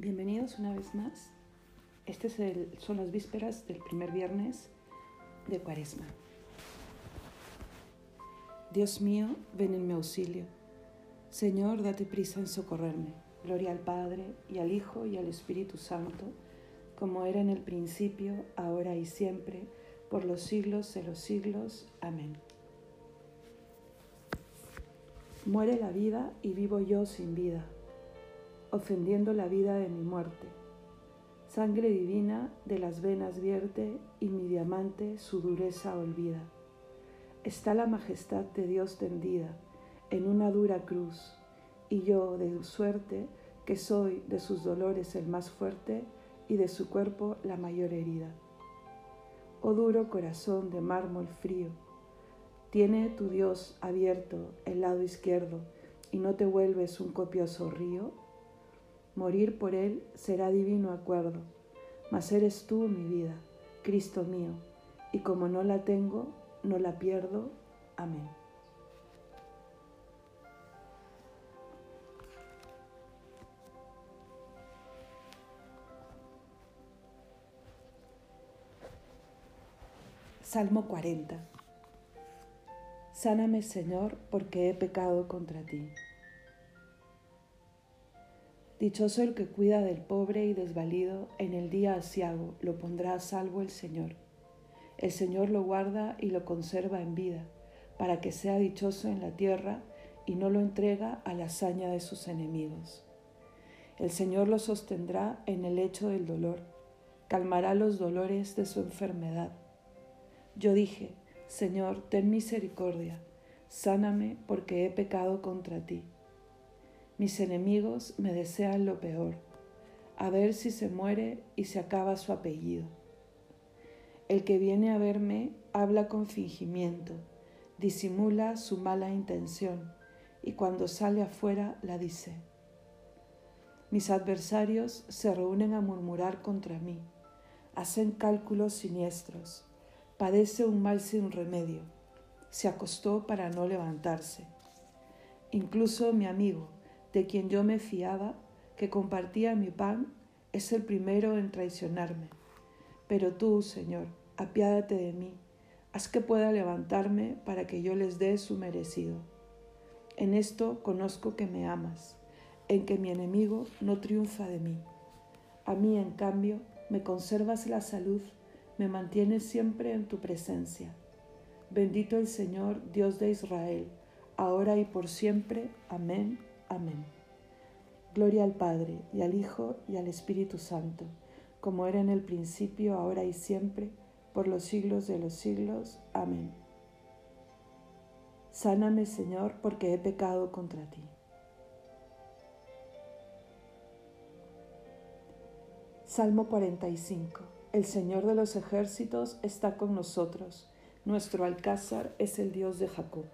Bienvenidos una vez más. Este son las vísperas del primer viernes de Cuaresma. Dios mío, ven en mi auxilio. Señor, date prisa en socorrerme. Gloria al Padre y al Hijo y al Espíritu Santo, como era en el principio, ahora y siempre, por los siglos de los siglos. Amén. Muere la vida y vivo yo sin vida ofendiendo la vida de mi muerte. Sangre divina de las venas vierte y mi diamante su dureza olvida. Está la majestad de Dios tendida en una dura cruz, y yo de suerte que soy de sus dolores el más fuerte y de su cuerpo la mayor herida. Oh duro corazón de mármol frío, tiene tu Dios abierto el lado izquierdo y no te vuelves un copioso río morir por Él será divino acuerdo, mas eres tú mi vida, Cristo mío, y como no la tengo, no la pierdo. Amén. Salmo 40. Sáname, Señor, porque he pecado contra ti. Dichoso el que cuida del pobre y desvalido, en el día asiago lo pondrá a salvo el Señor. El Señor lo guarda y lo conserva en vida, para que sea dichoso en la tierra y no lo entrega a la hazaña de sus enemigos. El Señor lo sostendrá en el lecho del dolor, calmará los dolores de su enfermedad. Yo dije, Señor, ten misericordia, sáname porque he pecado contra ti. Mis enemigos me desean lo peor, a ver si se muere y se acaba su apellido. El que viene a verme habla con fingimiento, disimula su mala intención y cuando sale afuera la dice. Mis adversarios se reúnen a murmurar contra mí, hacen cálculos siniestros, padece un mal sin remedio, se acostó para no levantarse. Incluso mi amigo, de quien yo me fiaba, que compartía mi pan, es el primero en traicionarme. Pero tú, Señor, apiádate de mí, haz que pueda levantarme para que yo les dé su merecido. En esto conozco que me amas, en que mi enemigo no triunfa de mí. A mí, en cambio, me conservas la salud, me mantienes siempre en tu presencia. Bendito el Señor, Dios de Israel, ahora y por siempre. Amén Amén. Gloria al Padre, y al Hijo, y al Espíritu Santo, como era en el principio, ahora y siempre, por los siglos de los siglos. Amén. Sáname, Señor, porque he pecado contra ti. Salmo 45. El Señor de los ejércitos está con nosotros. Nuestro alcázar es el Dios de Jacob.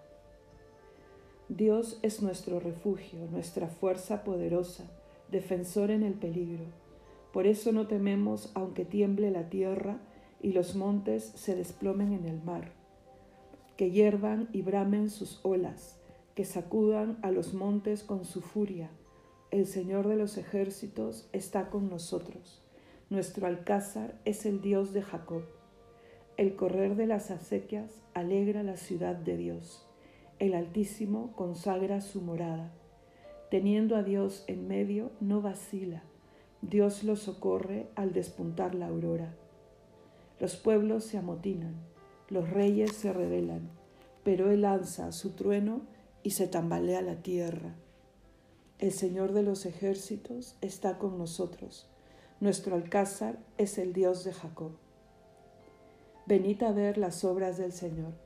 Dios es nuestro refugio, nuestra fuerza poderosa, defensor en el peligro. Por eso no tememos aunque tiemble la tierra y los montes se desplomen en el mar, que hiervan y bramen sus olas, que sacudan a los montes con su furia. El Señor de los ejércitos está con nosotros. Nuestro alcázar es el Dios de Jacob. El correr de las acequias alegra la ciudad de Dios el Altísimo consagra su morada. Teniendo a Dios en medio, no vacila. Dios lo socorre al despuntar la aurora. Los pueblos se amotinan, los reyes se rebelan, pero Él lanza su trueno y se tambalea la tierra. El Señor de los ejércitos está con nosotros. Nuestro alcázar es el Dios de Jacob. Venid a ver las obras del Señor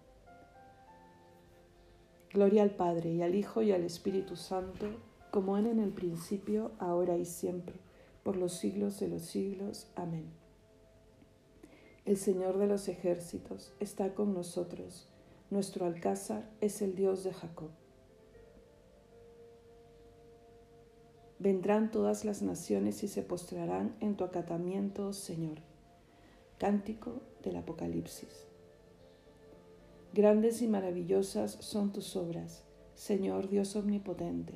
Gloria al Padre y al Hijo y al Espíritu Santo, como en el principio, ahora y siempre, por los siglos de los siglos. Amén. El Señor de los ejércitos está con nosotros. Nuestro alcázar es el Dios de Jacob. Vendrán todas las naciones y se postrarán en tu acatamiento, Señor. Cántico del Apocalipsis. Grandes y maravillosas son tus obras, Señor Dios omnipotente.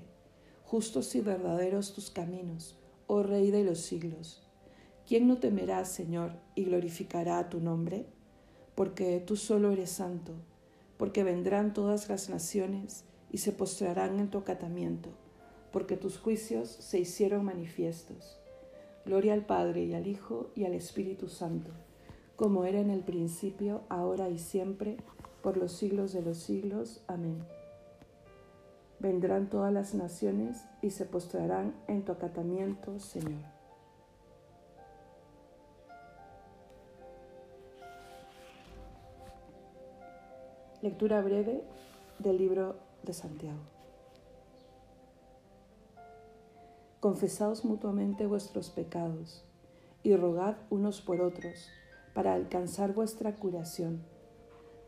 Justos y verdaderos tus caminos, oh Rey de los siglos. ¿Quién no temerá, Señor, y glorificará tu nombre? Porque tú solo eres santo, porque vendrán todas las naciones y se postrarán en tu acatamiento, porque tus juicios se hicieron manifiestos. Gloria al Padre y al Hijo y al Espíritu Santo, como era en el principio, ahora y siempre, por los siglos de los siglos. Amén. Vendrán todas las naciones y se postrarán en tu acatamiento, Señor. Lectura breve del libro de Santiago. Confesaos mutuamente vuestros pecados y rogad unos por otros para alcanzar vuestra curación,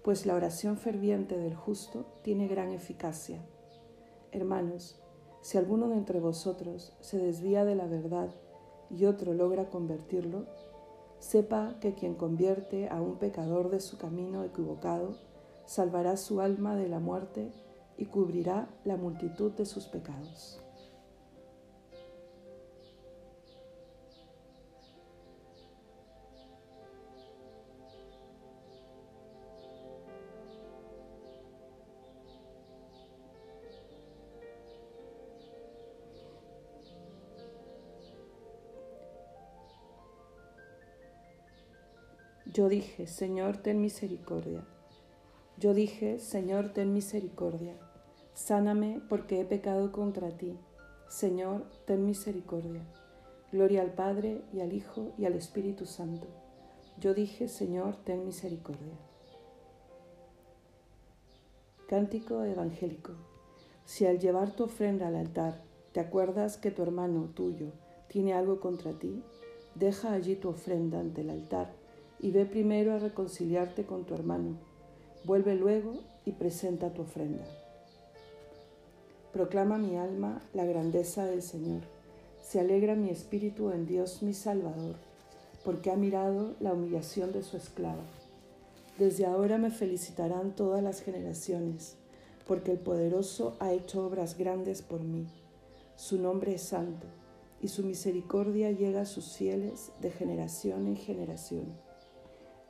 pues la oración ferviente del justo tiene gran eficacia. Hermanos, si alguno de entre vosotros se desvía de la verdad y otro logra convertirlo, sepa que quien convierte a un pecador de su camino equivocado salvará su alma de la muerte y cubrirá la multitud de sus pecados. Yo dije, Señor, ten misericordia yo dije, Señor, ten misericordia, sáname porque he pecado contra ti. Señor, ten misericordia. Gloria al Padre y al Hijo y al Espíritu Santo. Yo dije, Señor, ten misericordia. Cántico evangélico. Si al llevar tu ofrenda al altar te acuerdas que tu hermano tuyo tiene algo contra ti, deja allí tu ofrenda ante el altar y ve primero a reconciliarte con tu hermano Vuelve luego y presenta tu ofrenda. Proclama mi alma la grandeza del Señor. Se alegra mi espíritu en Dios mi Salvador, porque ha mirado la humillación de su esclava. Desde ahora me felicitarán todas las generaciones, porque el poderoso ha hecho obras grandes por mí. Su nombre es santo, y su misericordia llega a sus fieles de generación en generación.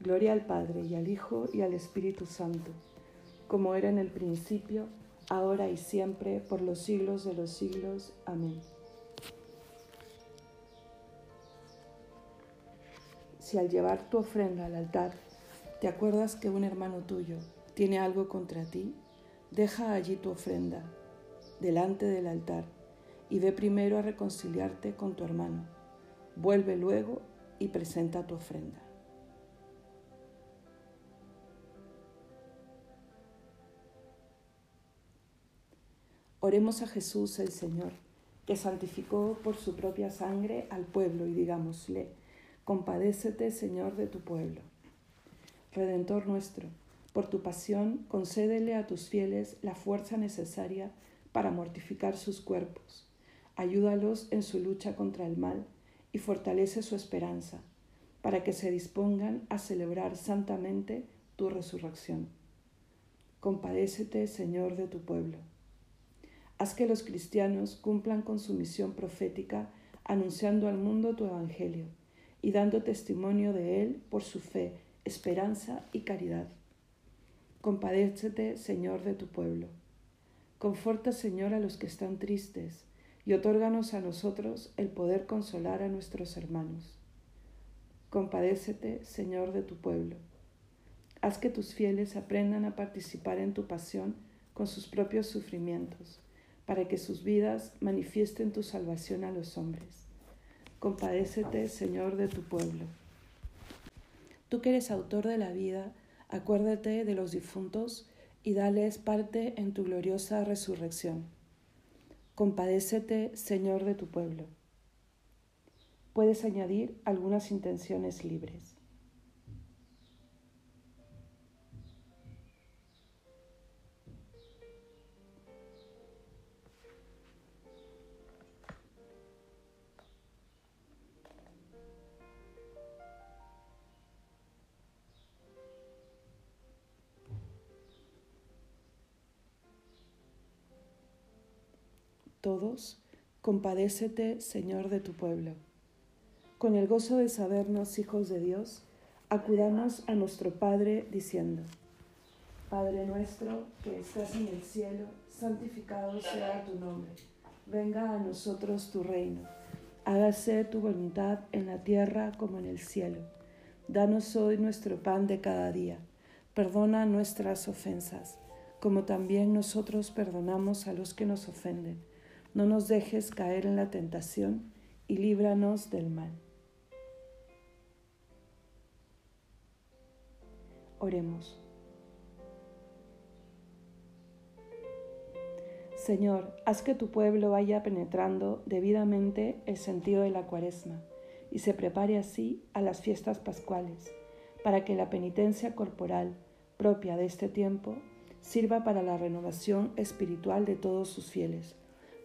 Gloria al Padre y al Hijo y al Espíritu Santo como era en el principio, ahora y siempre, por los siglos de los siglos. Amén. Si al llevar tu ofrenda al altar te acuerdas que un hermano tuyo tiene algo contra ti, deja allí tu ofrenda delante del altar y ve primero a reconciliarte con tu hermano. Vuelve luego y presenta tu ofrenda. Oremos a Jesús el Señor, que santificó por su propia sangre al pueblo y digámosle, compadécete Señor de tu pueblo. Redentor nuestro, por tu pasión concédele a tus fieles la fuerza necesaria para mortificar sus cuerpos. Ayúdalos en su lucha contra el mal y fortalece su esperanza, para que se dispongan a celebrar santamente tu resurrección. Compadécete, Señor, de tu pueblo. Haz que los cristianos cumplan con su misión profética anunciando al mundo tu Evangelio y dando testimonio de él por su fe, esperanza y caridad. Compadécete, Señor, de tu pueblo. Conforta, Señor, a los que están tristes y otórganos a nosotros el poder consolar a nuestros hermanos. Compadécete, Señor, de tu pueblo. Haz que tus fieles aprendan a participar en tu pasión con sus propios sufrimientos, para que sus vidas manifiesten tu salvación a los hombres. Compadécete, Señor, de tu pueblo. Tú que eres autor de la vida, acuérdate de los difuntos y dales parte en tu gloriosa resurrección. Compadécete, Señor, de tu pueblo. Puedes añadir algunas intenciones libres. Todos, compadécete, Señor, de tu pueblo. Con el gozo de sabernos hijos de Dios, acudamos a nuestro Padre diciendo, Padre nuestro que estás en el cielo, santificado sea tu nombre. Venga a nosotros tu reino. Hágase tu voluntad en la tierra como en el cielo. Danos hoy nuestro pan de cada día. Perdona nuestras ofensas, como también nosotros perdonamos a los que nos ofenden no nos dejes caer en la tentación y líbranos del mal. Oremos. Señor, haz que tu pueblo vaya penetrando debidamente el sentido de la cuaresma y se prepare así a las fiestas pascuales, para que la penitencia corporal propia de este tiempo sirva para la renovación espiritual de todos sus fieles